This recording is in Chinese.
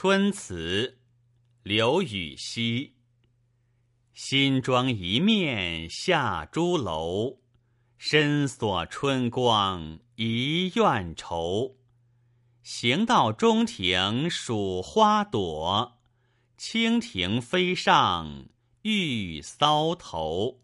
春词刘禹锡。新妆一面下朱楼深锁春光一院愁。行到中庭数花朵蜻蜓飞上玉搔头。